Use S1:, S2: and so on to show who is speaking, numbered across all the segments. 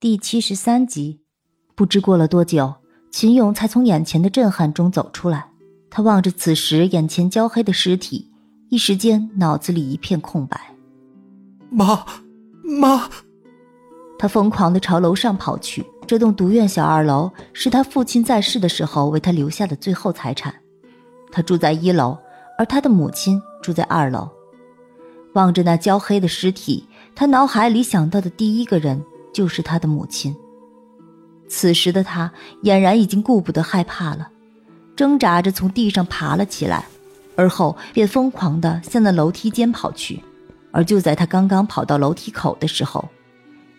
S1: 第七十三集，不知过了多久，秦勇才从眼前的震撼中走出来。他望着此时眼前焦黑的尸体，一时间脑子里一片空白。
S2: 妈，妈！
S1: 他疯狂的朝楼上跑去。这栋独院小二楼是他父亲在世的时候为他留下的最后财产。他住在一楼，而他的母亲住在二楼。望着那焦黑的尸体，他脑海里想到的第一个人。就是他的母亲。此时的他俨然已经顾不得害怕了，挣扎着从地上爬了起来，而后便疯狂地向那楼梯间跑去。而就在他刚刚跑到楼梯口的时候，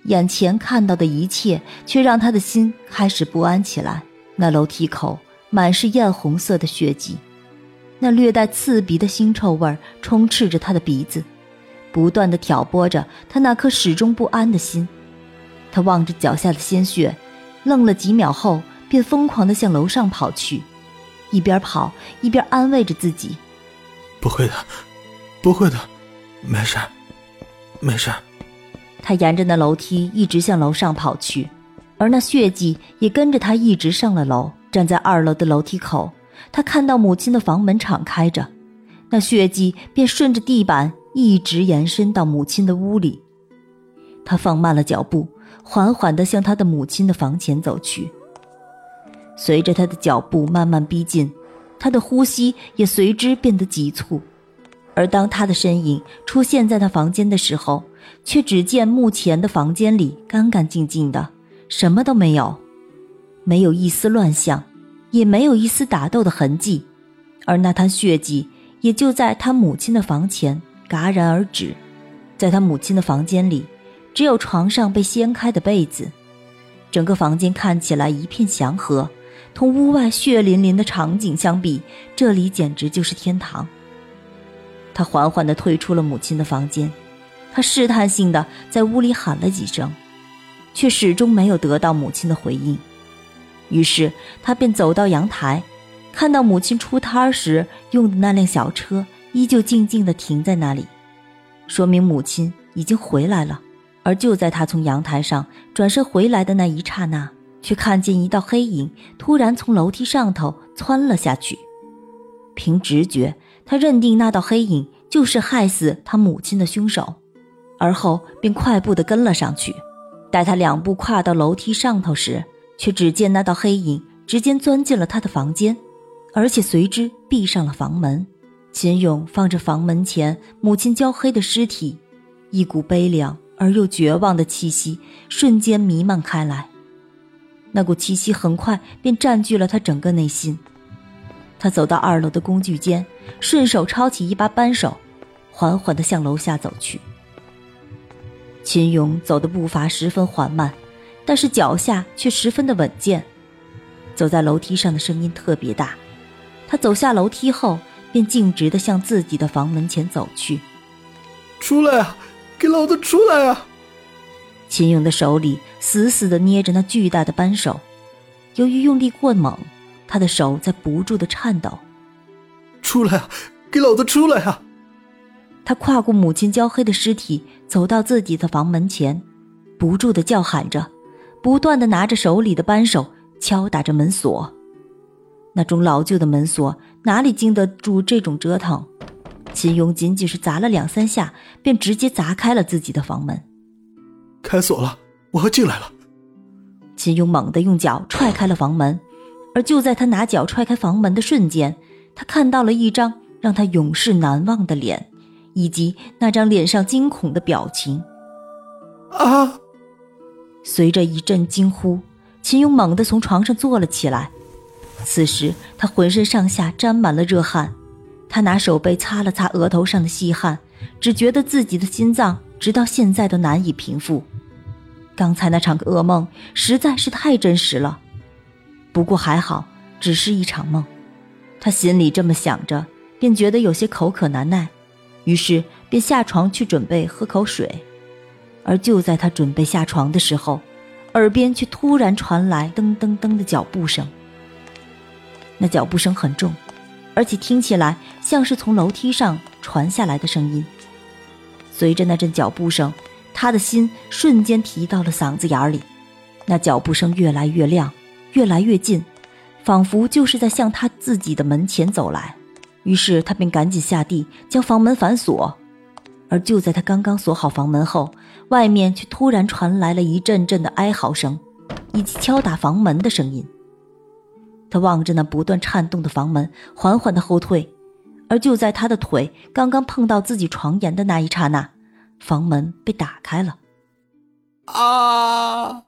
S1: 眼前看到的一切却让他的心开始不安起来。那楼梯口满是艳红色的血迹，那略带刺鼻的腥臭味充斥着他的鼻子，不断地挑拨着他那颗始终不安的心。他望着脚下的鲜血，愣了几秒后，便疯狂地向楼上跑去，一边跑一边安慰着自己：“
S2: 不会的，不会的，没事，没事。”
S1: 他沿着那楼梯一直向楼上跑去，而那血迹也跟着他一直上了楼。站在二楼的楼梯口，他看到母亲的房门敞开着，那血迹便顺着地板一直延伸到母亲的屋里。他放慢了脚步。缓缓地向他的母亲的房前走去。随着他的脚步慢慢逼近，他的呼吸也随之变得急促。而当他的身影出现在他房间的时候，却只见目前的房间里干干净净的，什么都没有，没有一丝乱象，也没有一丝打斗的痕迹。而那滩血迹也就在他母亲的房前戛然而止，在他母亲的房间里。只有床上被掀开的被子，整个房间看起来一片祥和，同屋外血淋淋的场景相比，这里简直就是天堂。他缓缓地退出了母亲的房间，他试探性的在屋里喊了几声，却始终没有得到母亲的回应。于是他便走到阳台，看到母亲出摊时用的那辆小车依旧静静地停在那里，说明母亲已经回来了。而就在他从阳台上转身回来的那一刹那，却看见一道黑影突然从楼梯上头窜了下去。凭直觉，他认定那道黑影就是害死他母亲的凶手，而后便快步地跟了上去。待他两步跨到楼梯上头时，却只见那道黑影直接钻进了他的房间，而且随之闭上了房门。秦勇放着房门前母亲焦黑的尸体，一股悲凉。而又绝望的气息瞬间弥漫开来，那股气息很快便占据了他整个内心。他走到二楼的工具间，顺手抄起一把扳手，缓缓地向楼下走去。秦勇走的步伐十分缓慢，但是脚下却十分的稳健。走在楼梯上的声音特别大，他走下楼梯后，便径直地向自己的房门前走去。
S2: 出来啊！给老子出来啊！
S1: 秦勇的手里死死地捏着那巨大的扳手，由于用力过猛，他的手在不住地颤抖。
S2: 出来啊！给老子出来啊！
S1: 他跨过母亲焦黑的尸体，走到自己的房门前，不住地叫喊着，不断地拿着手里的扳手敲打着门锁。那种老旧的门锁哪里经得住这种折腾？秦勇仅仅是砸了两三下，便直接砸开了自己的房门。
S2: 开锁了，我要进来了。
S1: 秦勇猛地用脚踹开了房门，而就在他拿脚踹开房门的瞬间，他看到了一张让他永世难忘的脸，以及那张脸上惊恐的表情。
S2: 啊！
S1: 随着一阵惊呼，秦勇猛地从床上坐了起来。此时他浑身上下沾满了热汗。他拿手背擦了擦额头上的细汗，只觉得自己的心脏直到现在都难以平复。刚才那场噩梦实在是太真实了，不过还好，只是一场梦。他心里这么想着，便觉得有些口渴难耐，于是便下床去准备喝口水。而就在他准备下床的时候，耳边却突然传来噔噔噔的脚步声。那脚步声很重。而且听起来像是从楼梯上传下来的声音。随着那阵脚步声，他的心瞬间提到了嗓子眼里，那脚步声越来越亮，越来越近，仿佛就是在向他自己的门前走来。于是他便赶紧下地将房门反锁。而就在他刚刚锁好房门后，外面却突然传来了一阵阵的哀嚎声，以及敲打房门的声音。他望着那不断颤动的房门，缓缓的后退。而就在他的腿刚刚碰到自己床沿的那一刹那，房门被打开了。啊！